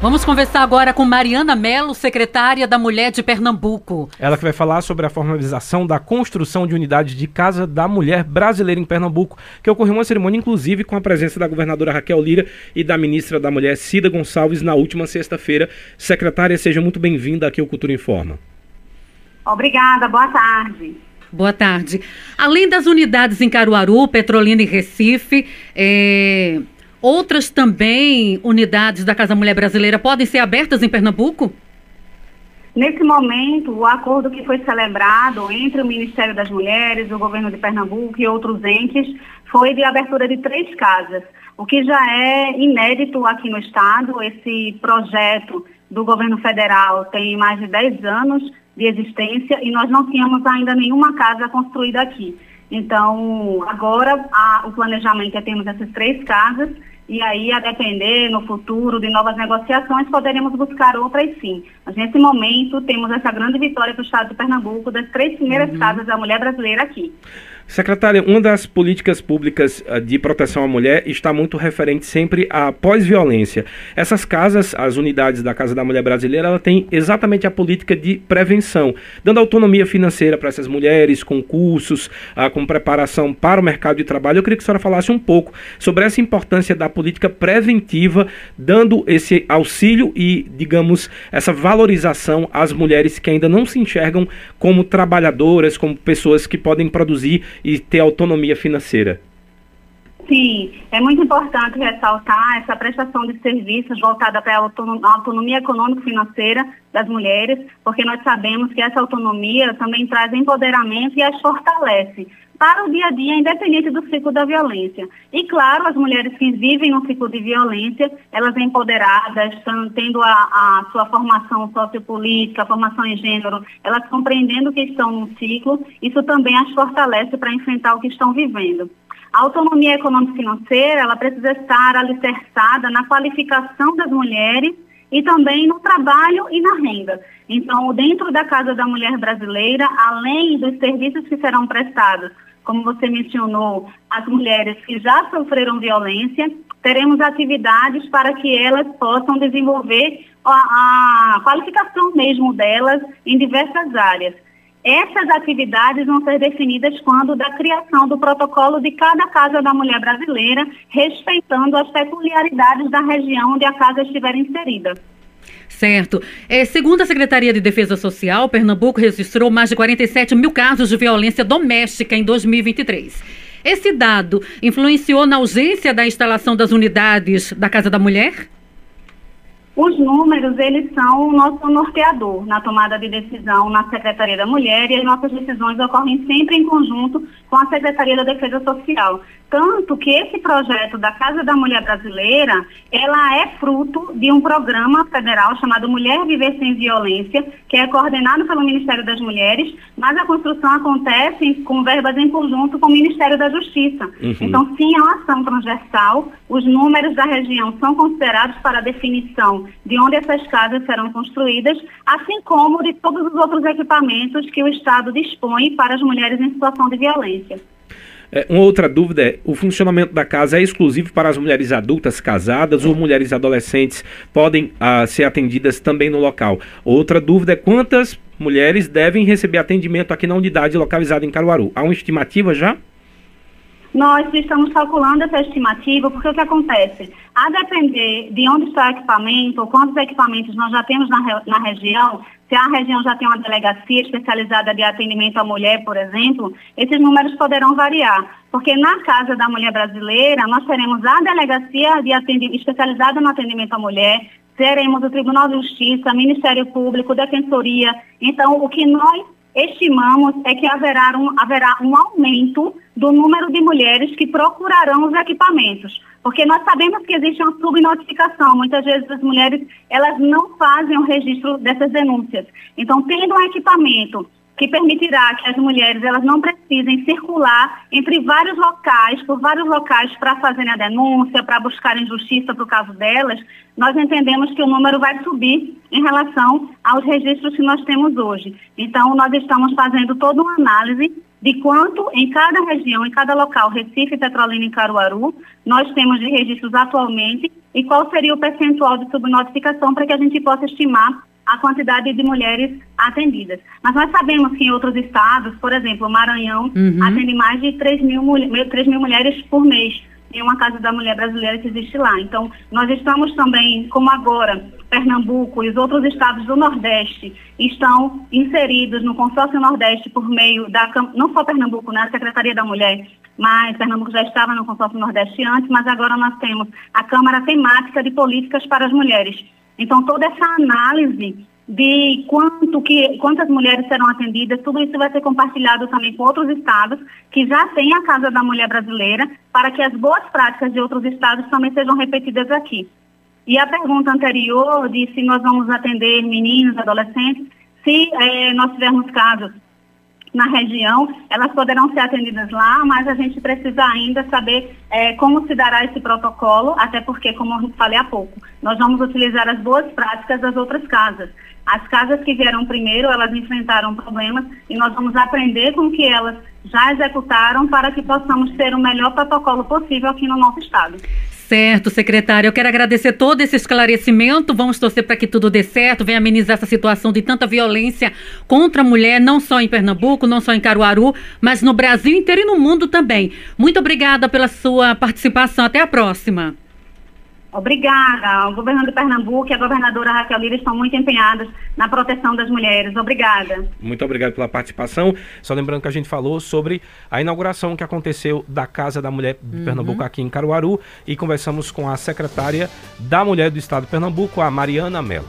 Vamos conversar agora com Mariana Melo, secretária da Mulher de Pernambuco. Ela que vai falar sobre a formalização da construção de unidade de casa da mulher brasileira em Pernambuco, que ocorreu uma cerimônia inclusive com a presença da governadora Raquel Lira e da ministra da Mulher Cida Gonçalves na última sexta-feira. Secretária, seja muito bem-vinda aqui ao Cultura Informa. Obrigada, boa tarde. Boa tarde. Além das unidades em Caruaru, Petrolina e Recife, é Outras também unidades da Casa Mulher Brasileira podem ser abertas em Pernambuco? Nesse momento, o acordo que foi celebrado entre o Ministério das Mulheres, o governo de Pernambuco e outros entes foi de abertura de três casas, o que já é inédito aqui no Estado. Esse projeto do governo federal tem mais de 10 anos de existência e nós não tínhamos ainda nenhuma casa construída aqui. Então, agora a, o planejamento é termos essas três casas e aí, a depender no futuro de novas negociações, poderemos buscar outras sim. Mas nesse momento, temos essa grande vitória para o Estado de Pernambuco das três primeiras uhum. casas da mulher brasileira aqui. Secretária, uma das políticas públicas ah, de proteção à mulher está muito referente sempre à pós-violência. Essas casas, as unidades da Casa da Mulher Brasileira, ela tem exatamente a política de prevenção, dando autonomia financeira para essas mulheres, com cursos, ah, com preparação para o mercado de trabalho. Eu queria que a senhora falasse um pouco sobre essa importância da política preventiva, dando esse auxílio e, digamos, essa valorização às mulheres que ainda não se enxergam como trabalhadoras, como pessoas que podem produzir e ter autonomia financeira. Sim, é muito importante ressaltar essa prestação de serviços voltada para a autonomia econômico-financeira das mulheres, porque nós sabemos que essa autonomia também traz empoderamento e as fortalece para o dia a dia, independente do ciclo da violência. E, claro, as mulheres que vivem um ciclo de violência, elas empoderadas, estão tendo a, a sua formação sociopolítica, formação em gênero, elas compreendendo que estão num ciclo, isso também as fortalece para enfrentar o que estão vivendo. A autonomia econômico-financeira, ela precisa estar alicerçada na qualificação das mulheres e também no trabalho e na renda. Então, dentro da Casa da Mulher Brasileira, além dos serviços que serão prestados, como você mencionou, as mulheres que já sofreram violência, teremos atividades para que elas possam desenvolver a, a qualificação mesmo delas em diversas áreas. Essas atividades vão ser definidas quando da criação do protocolo de cada casa da mulher brasileira, respeitando as peculiaridades da região onde a casa estiver inserida. Certo. É, segundo a Secretaria de Defesa Social, Pernambuco registrou mais de 47 mil casos de violência doméstica em 2023. Esse dado influenciou na ausência da instalação das unidades da Casa da Mulher? Os números, eles são o nosso norteador na tomada de decisão na Secretaria da Mulher e as nossas decisões ocorrem sempre em conjunto com a Secretaria da Defesa Social. Tanto que esse projeto da Casa da Mulher Brasileira, ela é fruto de um programa federal chamado Mulher Viver Sem Violência, que é coordenado pelo Ministério das Mulheres, mas a construção acontece com verbas em conjunto com o Ministério da Justiça. Uhum. Então, sim, é uma ação transversal. Os números da região são considerados para a definição de onde essas casas serão construídas, assim como de todos os outros equipamentos que o Estado dispõe para as mulheres em situação de violência. É, uma outra dúvida é: o funcionamento da casa é exclusivo para as mulheres adultas casadas ou mulheres adolescentes podem ah, ser atendidas também no local? Outra dúvida é: quantas mulheres devem receber atendimento aqui na unidade localizada em Caruaru? Há uma estimativa já? Nós estamos calculando essa estimativa porque o que acontece? A depender de onde está o equipamento, ou quantos equipamentos nós já temos na, na região, se a região já tem uma delegacia especializada de atendimento à mulher, por exemplo, esses números poderão variar. Porque na Casa da Mulher Brasileira, nós teremos a delegacia de atendimento, especializada no atendimento à mulher, teremos o Tribunal de Justiça, Ministério Público, Defensoria. Então, o que nós estimamos é que haverá um, haverá um aumento do número de mulheres que procurarão os equipamentos. Porque nós sabemos que existe uma subnotificação. Muitas vezes as mulheres elas não fazem o registro dessas denúncias. Então, tendo um equipamento que permitirá que as mulheres elas não precisem circular entre vários locais, por vários locais para fazerem a denúncia, para buscarem justiça para o caso delas, nós entendemos que o número vai subir em relação aos registros que nós temos hoje. Então, nós estamos fazendo toda uma análise de quanto em cada região, em cada local, Recife, Petrolina e Caruaru, nós temos de registros atualmente e qual seria o percentual de subnotificação para que a gente possa estimar a quantidade de mulheres atendidas. Mas nós sabemos que em outros estados, por exemplo, o Maranhão uhum. atende mais de 3 mil, 3 mil mulheres por mês em uma Casa da Mulher Brasileira que existe lá. Então, nós estamos também, como agora, Pernambuco e os outros estados do Nordeste estão inseridos no Consórcio Nordeste por meio da, não só Pernambuco, né, a Secretaria da Mulher, mas Pernambuco já estava no Consórcio Nordeste antes, mas agora nós temos a Câmara Temática de Políticas para as Mulheres. Então, toda essa análise de quanto que, quantas mulheres serão atendidas, tudo isso vai ser compartilhado também com outros estados que já têm a Casa da Mulher Brasileira, para que as boas práticas de outros estados também sejam repetidas aqui. E a pergunta anterior de se nós vamos atender meninos, adolescentes, se eh, nós tivermos casos na região, elas poderão ser atendidas lá, mas a gente precisa ainda saber é, como se dará esse protocolo, até porque, como eu falei há pouco, nós vamos utilizar as boas práticas das outras casas. As casas que vieram primeiro, elas enfrentaram problemas e nós vamos aprender com o que elas já executaram para que possamos ter o melhor protocolo possível aqui no nosso estado. Certo, secretária. Eu quero agradecer todo esse esclarecimento. Vamos torcer para que tudo dê certo, venha amenizar essa situação de tanta violência contra a mulher, não só em Pernambuco, não só em Caruaru, mas no Brasil inteiro e no mundo também. Muito obrigada pela sua participação. Até a próxima. Obrigada. O governo de Pernambuco e a governadora Raquel Lira estão muito empenhadas na proteção das mulheres. Obrigada. Muito obrigado pela participação. Só lembrando que a gente falou sobre a inauguração que aconteceu da Casa da Mulher de uhum. Pernambuco aqui em Caruaru e conversamos com a secretária da Mulher do Estado de Pernambuco, a Mariana Mello.